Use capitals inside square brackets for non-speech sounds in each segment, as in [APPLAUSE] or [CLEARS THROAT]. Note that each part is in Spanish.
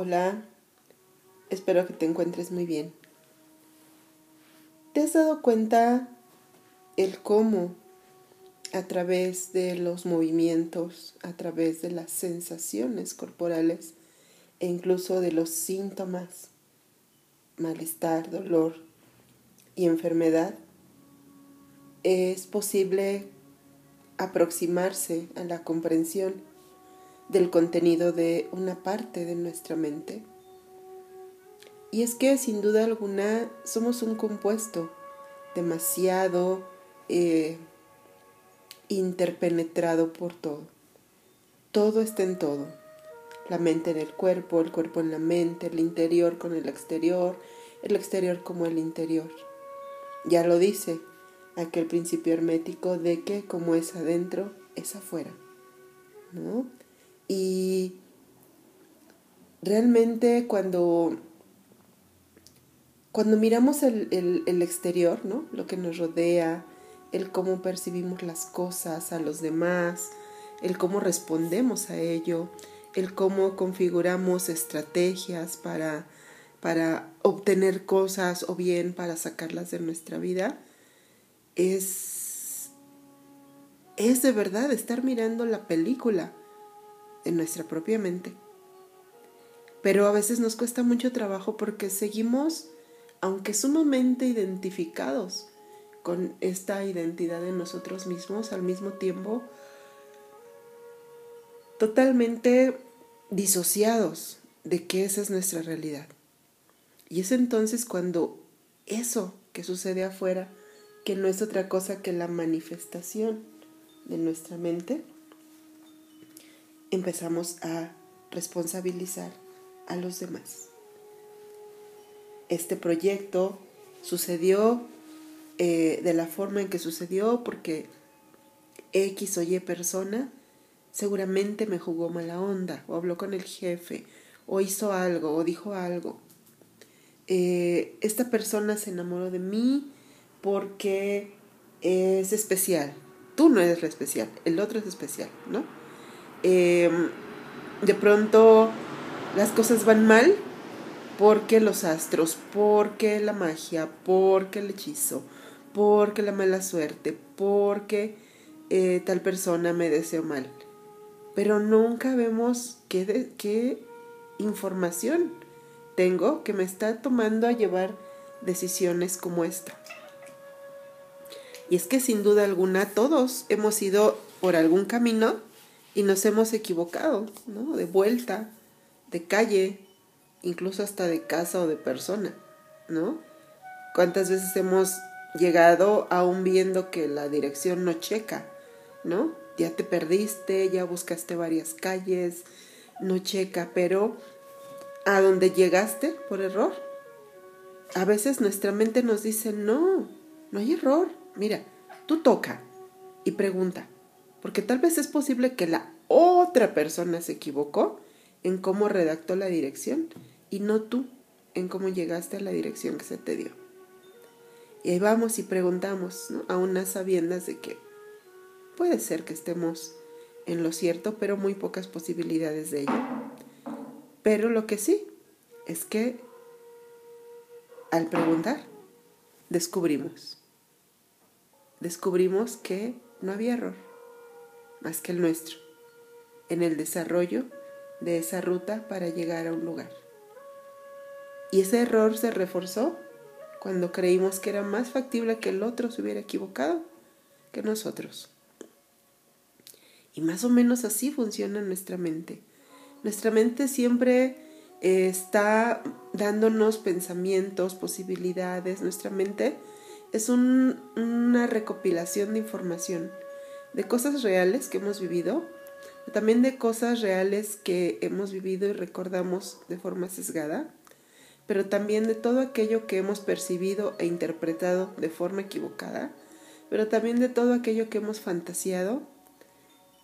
Hola, espero que te encuentres muy bien. ¿Te has dado cuenta el cómo a través de los movimientos, a través de las sensaciones corporales e incluso de los síntomas, malestar, dolor y enfermedad, es posible aproximarse a la comprensión del contenido de una parte de nuestra mente. Y es que sin duda alguna somos un compuesto demasiado eh, interpenetrado por todo. Todo está en todo. La mente en el cuerpo, el cuerpo en la mente, el interior con el exterior, el exterior como el interior. Ya lo dice aquel principio hermético de que como es adentro, es afuera. ¿no? Y realmente cuando, cuando miramos el, el, exterior, ¿no? lo que nos rodea, el cómo percibimos las cosas a los demás, el cómo respondemos a ello, el cómo configuramos estrategias para, para obtener cosas o bien para sacarlas de nuestra vida, es, es de verdad estar mirando la película en nuestra propia mente. Pero a veces nos cuesta mucho trabajo porque seguimos, aunque sumamente identificados con esta identidad de nosotros mismos, al mismo tiempo totalmente disociados de que esa es nuestra realidad. Y es entonces cuando eso que sucede afuera, que no es otra cosa que la manifestación de nuestra mente, empezamos a responsabilizar a los demás. Este proyecto sucedió eh, de la forma en que sucedió porque X o Y persona seguramente me jugó mala onda o habló con el jefe o hizo algo o dijo algo. Eh, esta persona se enamoró de mí porque es especial. Tú no eres especial, el otro es especial, ¿no? Em, de pronto las cosas van mal porque los astros, porque la magia, porque el hechizo, porque la mala suerte, porque eh, tal persona me deseó mal. Pero nunca vemos qué, qué información tengo que me está tomando a llevar decisiones como esta. Y es que sin duda alguna todos hemos ido por algún camino y nos hemos equivocado, ¿no? De vuelta, de calle, incluso hasta de casa o de persona, ¿no? ¿Cuántas veces hemos llegado aún viendo que la dirección no checa, ¿no? Ya te perdiste, ya buscaste varias calles, no checa, pero a donde llegaste por error, a veces nuestra mente nos dice, no, no hay error, mira, tú toca y pregunta, porque tal vez es posible que la otra persona se equivocó en cómo redactó la dirección y no tú en cómo llegaste a la dirección que se te dio. Y ahí vamos y preguntamos, ¿no? a unas sabiendas de que puede ser que estemos en lo cierto, pero muy pocas posibilidades de ello. Pero lo que sí es que al preguntar, descubrimos. Descubrimos que no había error más que el nuestro, en el desarrollo de esa ruta para llegar a un lugar. Y ese error se reforzó cuando creímos que era más factible que el otro se hubiera equivocado que nosotros. Y más o menos así funciona nuestra mente. Nuestra mente siempre eh, está dándonos pensamientos, posibilidades. Nuestra mente es una recopilación de información de cosas reales que hemos vivido, también de cosas reales que hemos vivido y recordamos de forma sesgada, pero también de todo aquello que hemos percibido e interpretado de forma equivocada, pero también de todo aquello que hemos fantaseado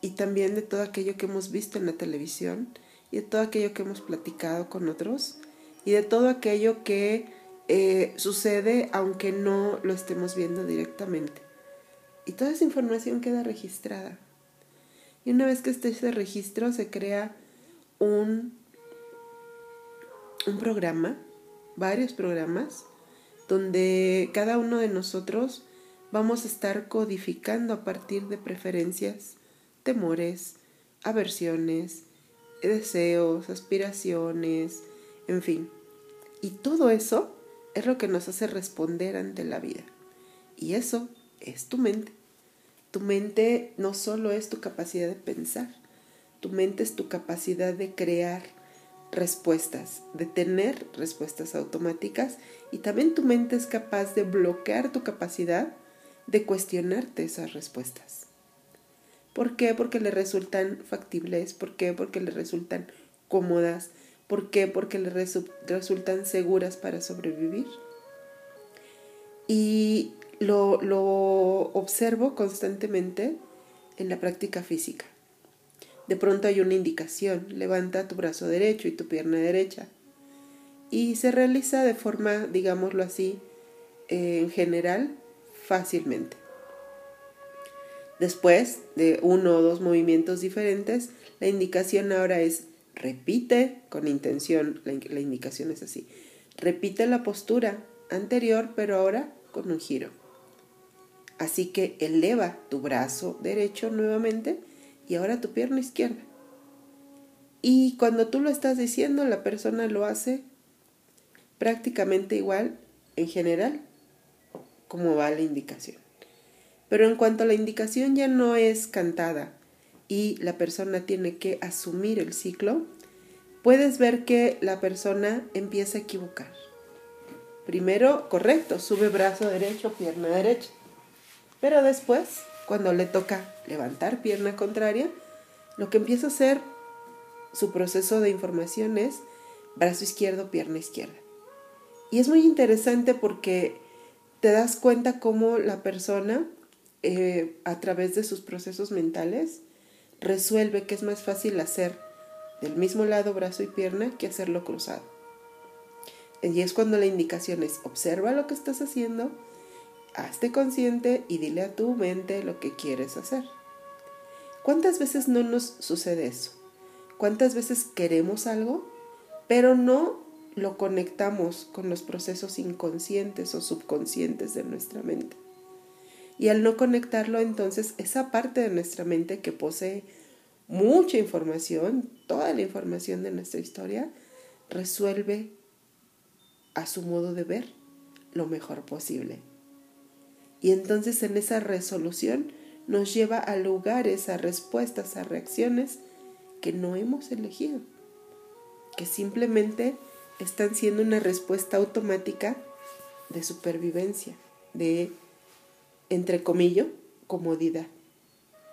y también de todo aquello que hemos visto en la televisión y de todo aquello que hemos platicado con otros y de todo aquello que eh, sucede aunque no lo estemos viendo directamente. Y toda esa información queda registrada. Y una vez que esté ese registro se crea un, un programa, varios programas, donde cada uno de nosotros vamos a estar codificando a partir de preferencias, temores, aversiones, deseos, aspiraciones, en fin. Y todo eso es lo que nos hace responder ante la vida. Y eso es tu mente. Tu mente no solo es tu capacidad de pensar, tu mente es tu capacidad de crear respuestas, de tener respuestas automáticas y también tu mente es capaz de bloquear tu capacidad de cuestionarte esas respuestas. ¿Por qué? Porque le resultan factibles, ¿por qué? Porque le resultan cómodas, ¿por qué? Porque le resultan seguras para sobrevivir. Y lo, observo constantemente en la práctica física. De pronto hay una indicación, levanta tu brazo derecho y tu pierna derecha. Y se realiza de forma, digámoslo así, eh, en general, fácilmente. Después de uno o dos movimientos diferentes, la indicación ahora es repite con intención, la indicación es así, repite la postura anterior, pero ahora con un giro. Así que eleva tu brazo derecho nuevamente y ahora tu pierna izquierda. Y cuando tú lo estás diciendo, la persona lo hace prácticamente igual en general como va la indicación. Pero en cuanto a la indicación ya no es cantada y la persona tiene que asumir el ciclo, puedes ver que la persona empieza a equivocar. Primero, correcto, sube brazo derecho, pierna derecha. Pero después cuando le toca levantar pierna contraria, lo que empieza a hacer su proceso de información es brazo izquierdo, pierna izquierda. Y es muy interesante porque te das cuenta cómo la persona, eh, a través de sus procesos mentales, resuelve que es más fácil hacer del mismo lado brazo y pierna que hacerlo cruzado. Y es cuando la indicación es observa lo que estás haciendo, hazte consciente y dile a tu mente lo que quieres hacer. ¿Cuántas veces no nos sucede eso? ¿Cuántas veces queremos algo, pero no lo conectamos con los procesos inconscientes o subconscientes de nuestra mente? Y al no conectarlo, entonces esa parte de nuestra mente que posee mucha información, toda la información de nuestra historia, resuelve a su modo de ver lo mejor posible. Y entonces en esa resolución nos lleva a lugares, a respuestas, a reacciones que no hemos elegido, que simplemente están siendo una respuesta automática de supervivencia, de, entre comillas, comodidad.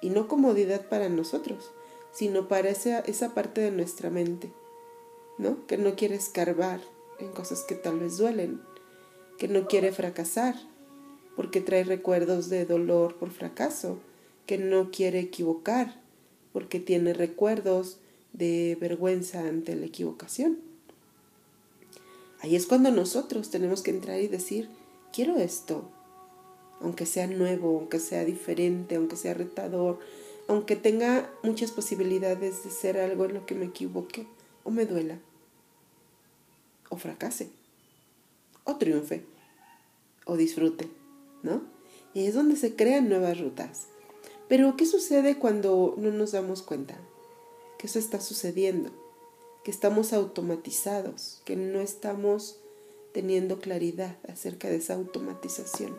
Y no comodidad para nosotros, sino para esa, esa parte de nuestra mente, ¿no? Que no quiere escarbar en cosas que tal vez duelen, que no quiere fracasar, porque trae recuerdos de dolor por fracaso, que no quiere equivocar, porque tiene recuerdos de vergüenza ante la equivocación. Ahí es cuando nosotros tenemos que entrar y decir, quiero esto, aunque sea nuevo, aunque sea diferente, aunque sea retador, aunque tenga muchas posibilidades de ser algo en lo que me equivoque o me duela, o fracase, o triunfe, o disfrute. Y es donde se crean nuevas rutas. Pero ¿qué sucede cuando no nos damos cuenta? Que eso está sucediendo, que estamos automatizados, que no estamos teniendo claridad acerca de esa automatización.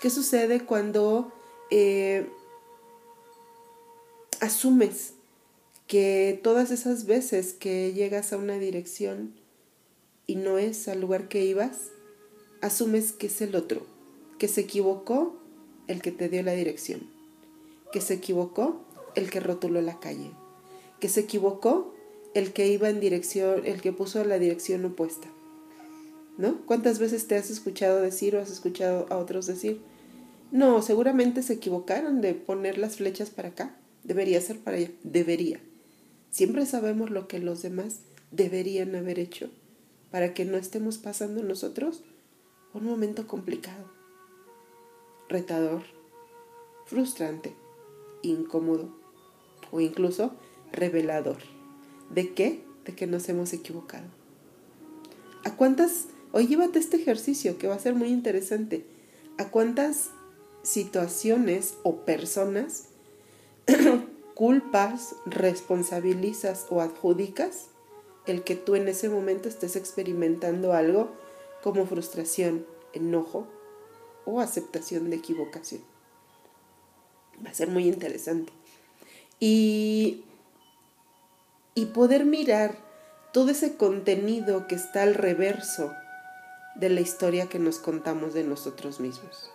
¿Qué sucede cuando eh, asumes que todas esas veces que llegas a una dirección y no es al lugar que ibas, asumes que es el otro, que se equivocó el que te dio la dirección, que se equivocó el que rotuló la calle, que se equivocó el que iba en dirección, el que puso la dirección opuesta. ¿No? ¿Cuántas veces te has escuchado decir o has escuchado a otros decir, no, seguramente se equivocaron de poner las flechas para acá, debería ser para allá, debería. Siempre sabemos lo que los demás deberían haber hecho para que no estemos pasando nosotros un momento complicado retador, frustrante, incómodo o incluso revelador. ¿De qué? De que nos hemos equivocado. ¿A cuántas, hoy llévate este ejercicio que va a ser muy interesante, ¿a cuántas situaciones o personas [COUGHS] culpas, responsabilizas o adjudicas el que tú en ese momento estés experimentando algo como frustración, enojo o aceptación de equivocación. Va a ser muy interesante. Y, y poder mirar todo ese contenido que está al reverso de la historia que nos contamos de nosotros mismos.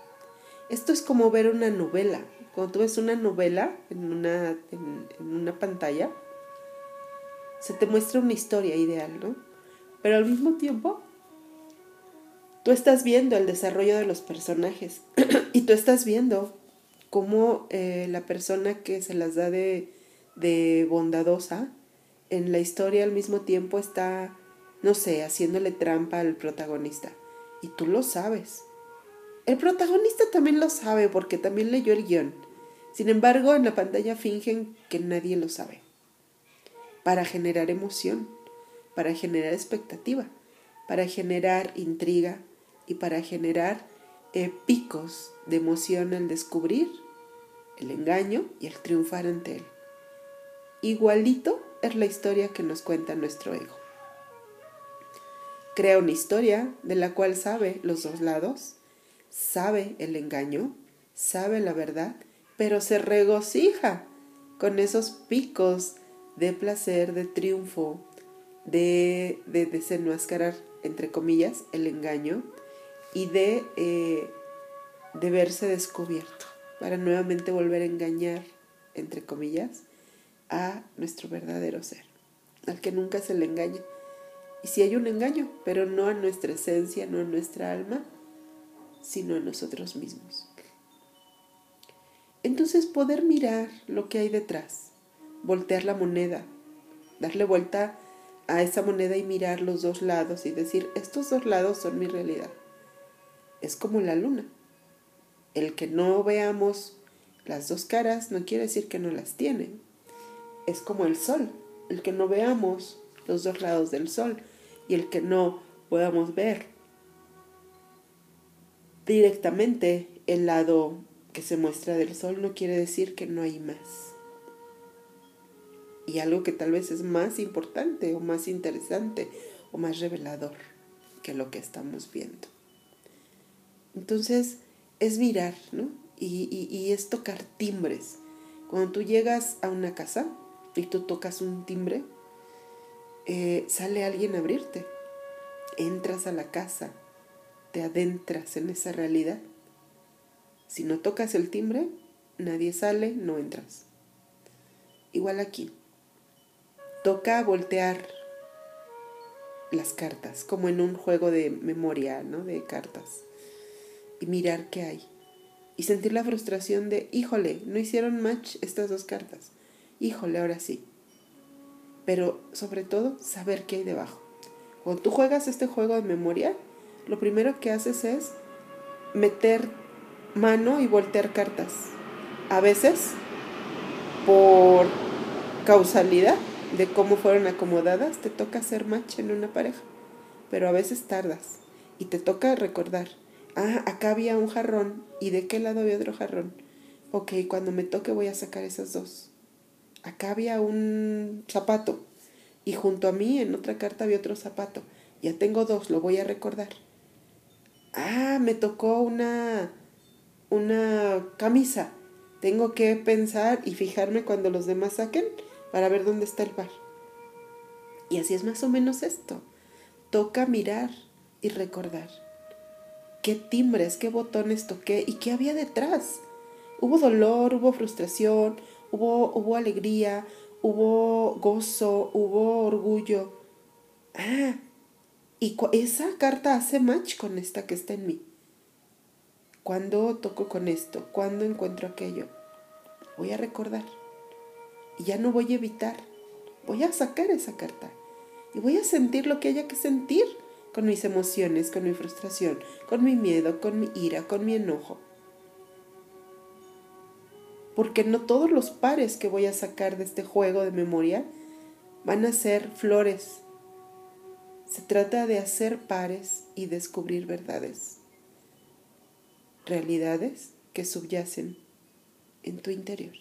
Esto es como ver una novela. Cuando tú ves una novela en una, en, una pantalla, se te muestra una historia ideal, ¿no? Pero al mismo tiempo, tú estás viendo el desarrollo de los personajes [CLEARS THROAT] y tú estás viendo cómo eh, la persona que se las da de, de bondadosa en la historia al mismo tiempo está, no sé, haciéndole trampa al protagonista. Y tú lo sabes. El protagonista también lo sabe porque también leyó el guion. Sin embargo, en la pantalla fingen que nadie lo sabe. Para generar emoción, para generar expectativa, para generar intriga y para generar eh, picos de emoción al descubrir el engaño y el triunfar ante él. Igualito es la historia que nos cuenta nuestro ego. Crea una historia de la cual sabe los dos lados sabe el engaño, sabe la verdad, pero se regocija con esos picos de placer, de triunfo, de, de desenmascarar, entre comillas, el engaño y de, eh, de verse descubierto para nuevamente volver a engañar, entre comillas, a nuestro verdadero ser, al que nunca se le engaña. Y si hay un engaño, pero no a nuestra esencia, no a nuestra alma, sino en nosotros mismos. Entonces poder mirar lo que hay detrás, voltear la moneda, darle vuelta a esa moneda y mirar los dos lados y decir, estos dos lados son mi realidad. Es como la luna. El que no veamos las dos caras no quiere decir que no las tienen. Es como el sol. El que no veamos los dos lados del sol y el que no podamos ver directamente el lado que se muestra del sol no quiere decir que no hay más. Y algo que tal vez es más importante o más interesante o más revelador que lo que estamos viendo. Entonces es mirar, ¿no? Y, es tocar timbres. Cuando tú llegas a una casa y tú tocas un timbre, eh, sale alguien a abrirte. Entras a la casa te adentras en esa realidad. Si no tocas el timbre, nadie sale, no entras. Igual aquí. Toca voltear las cartas, como en un juego de memoria, ¿no? De cartas. Y mirar qué hay. Y sentir la frustración de, híjole, no hicieron match estas dos cartas. Híjole, ahora sí. Pero sobre todo, saber qué hay debajo. Cuando tú juegas este juego de memoria, lo primero que haces es meter mano y voltear cartas. A veces, por causalidad de cómo fueron acomodadas, te toca hacer match en una pareja, pero a veces tardas y te toca recordar, ah, acá había un jarrón y de qué lado había otro jarrón. Ok, cuando me toque voy a sacar esas dos. Acá había un zapato y junto a mí en otra carta había otro zapato. Ya tengo dos, lo voy a recordar ah, me tocó una, una camisa. Tengo que pensar y fijarme cuando los demás saquen para ver dónde está el par. Y así es más o menos esto. Toca mirar y recordar. ¿Qué timbres, qué botones toqué y qué había detrás? Hubo dolor, hubo frustración, hubo, hubo alegría, hubo gozo, hubo orgullo. Ah, y esa carta hace match con esta que está en mí. Cuando toco con esto, cuando encuentro aquello, voy a recordar. Y ya no voy a evitar. Voy a sacar esa carta. Y voy a sentir lo que haya que sentir con mis emociones, con mi frustración, con mi miedo, con mi ira, con mi enojo. Porque no todos los pares que voy a sacar de este juego de memoria van a ser flores Se trata de hacer pares y descubrir verdades, realidades que subyacen en tu interior.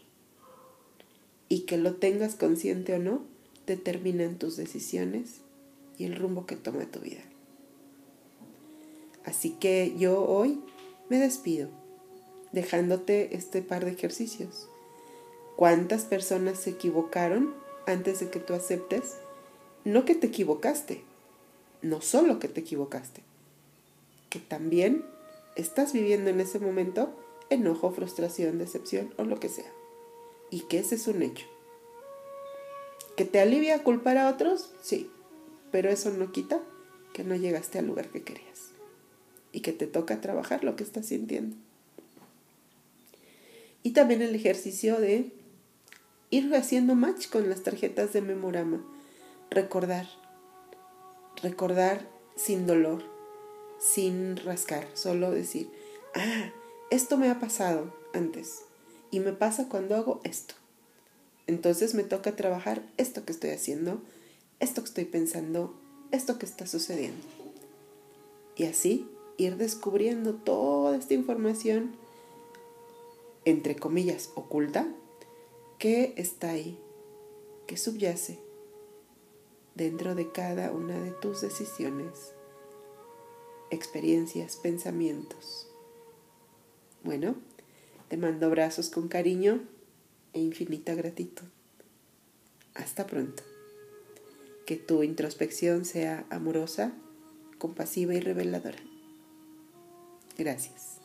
Y que lo tengas consciente o no, determinan tus decisiones y el rumbo que toma tu vida. Así que yo hoy me despido dejándote este par de ejercicios. ¿Cuántas personas se equivocaron antes de que tú aceptes? No que te equivocaste, no solo que te equivocaste, que también estás viviendo en ese momento enojo, frustración, decepción o lo que sea. Y que ese es un hecho. ¿Que te alivia culpar a otros? Sí, pero eso no quita que no llegaste al lugar que querías y que te toca trabajar lo que estás sintiendo. Y también el ejercicio de ir haciendo match con las tarjetas de memorama. Recordar. Recordar sin dolor, sin rascar, solo decir, ah, esto me ha pasado antes y me pasa cuando hago esto. Entonces me toca trabajar esto que estoy haciendo, esto que estoy pensando, esto que está sucediendo. Y así ir descubriendo toda esta información, entre comillas, oculta, que está ahí, que subyace dentro de cada una de tus decisiones, experiencias, pensamientos. Bueno, te mando abrazos con cariño e infinita gratitud. Hasta pronto. Que tu introspección sea amorosa, compasiva y reveladora. Gracias.